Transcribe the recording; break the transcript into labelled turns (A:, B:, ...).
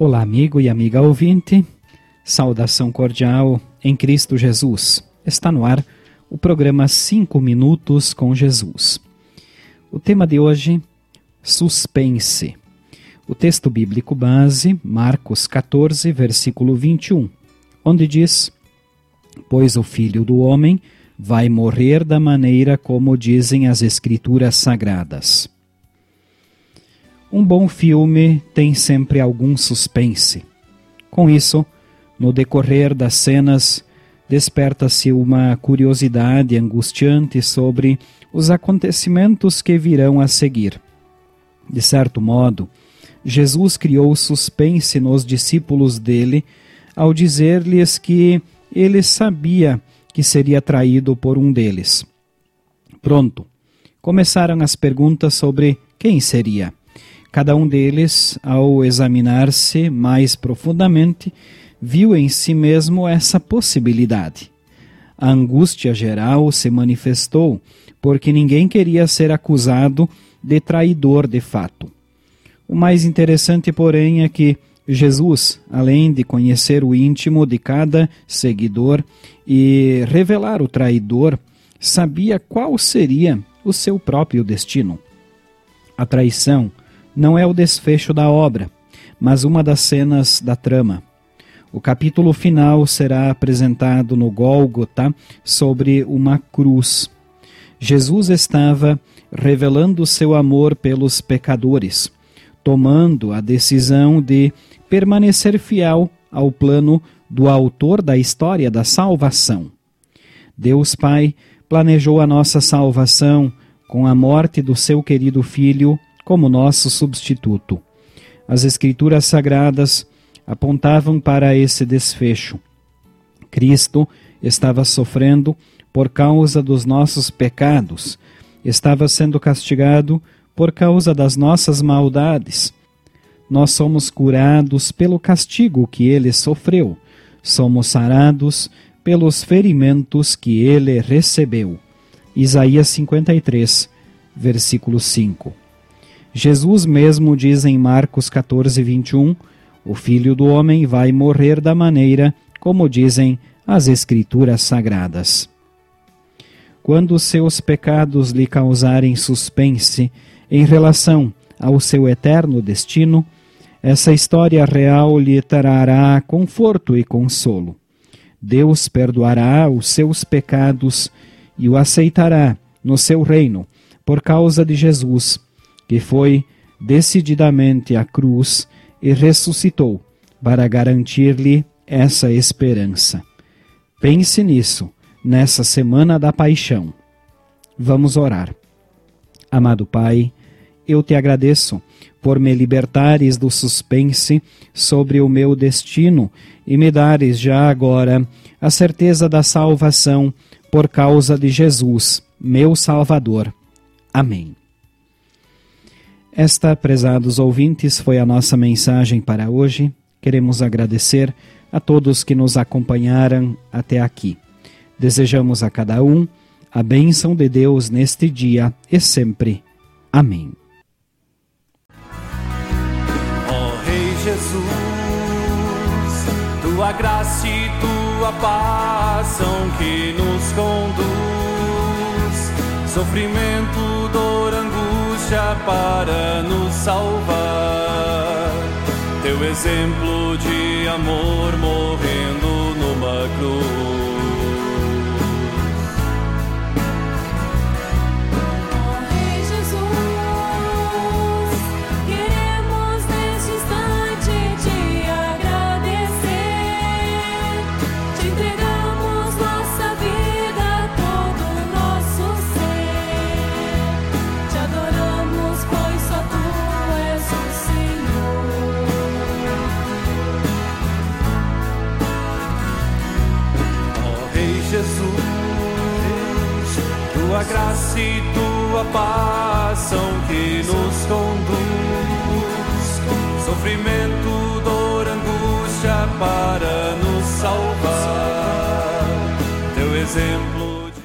A: Olá, amigo e amiga ouvinte. Saudação cordial em Cristo Jesus. Está no ar o programa 5 Minutos com Jesus. O tema de hoje, suspense. O texto bíblico base, Marcos 14, versículo 21, onde diz: Pois o filho do homem vai morrer da maneira como dizem as Escrituras sagradas. Um bom filme tem sempre algum suspense. Com isso, no decorrer das cenas, desperta-se uma curiosidade angustiante sobre os acontecimentos que virão a seguir. De certo modo, Jesus criou suspense nos discípulos dele ao dizer-lhes que ele sabia que seria traído por um deles. Pronto, começaram as perguntas sobre quem seria. Cada um deles, ao examinar-se mais profundamente, viu em si mesmo essa possibilidade. A angústia geral se manifestou porque ninguém queria ser acusado de traidor de fato. O mais interessante, porém, é que Jesus, além de conhecer o íntimo de cada seguidor e revelar o traidor, sabia qual seria o seu próprio destino. A traição não é o desfecho da obra, mas uma das cenas da trama. O capítulo final será apresentado no Gólgota sobre uma cruz. Jesus estava revelando seu amor pelos pecadores, tomando a decisão de permanecer fiel ao plano do autor da história da salvação. Deus Pai planejou a nossa salvação com a morte do seu querido filho como nosso substituto. As Escrituras Sagradas apontavam para esse desfecho. Cristo estava sofrendo por causa dos nossos pecados, estava sendo castigado por causa das nossas maldades. Nós somos curados pelo castigo que ele sofreu, somos sarados pelos ferimentos que ele recebeu. Isaías 53, versículo 5. Jesus mesmo diz em Marcos 14, 21, o Filho do Homem vai morrer da maneira como dizem as Escrituras Sagradas. Quando seus pecados lhe causarem suspense em relação ao seu eterno destino, essa história real lhe trará conforto e consolo. Deus perdoará os seus pecados e o aceitará no seu reino por causa de Jesus que foi decididamente à cruz e ressuscitou para garantir-lhe essa esperança. Pense nisso, nessa semana da paixão. Vamos orar. Amado Pai, eu te agradeço por me libertares do suspense sobre o meu destino e me dares já agora a certeza da salvação por causa de Jesus, meu Salvador. Amém. Esta, prezados ouvintes, foi a nossa mensagem para hoje. Queremos agradecer a todos que nos acompanharam até aqui. Desejamos a cada um a bênção de Deus neste dia e sempre. Amém.
B: Oh, Rei Jesus, tua graça e tua paz são que nos conduz, sofrimento, dor, para nos salvar. Teu exemplo de amor morrendo numa cruz. Tua graça e tua paz são que nos conduz. Sofrimento, dor, angústia para nos salvar. Teu exemplo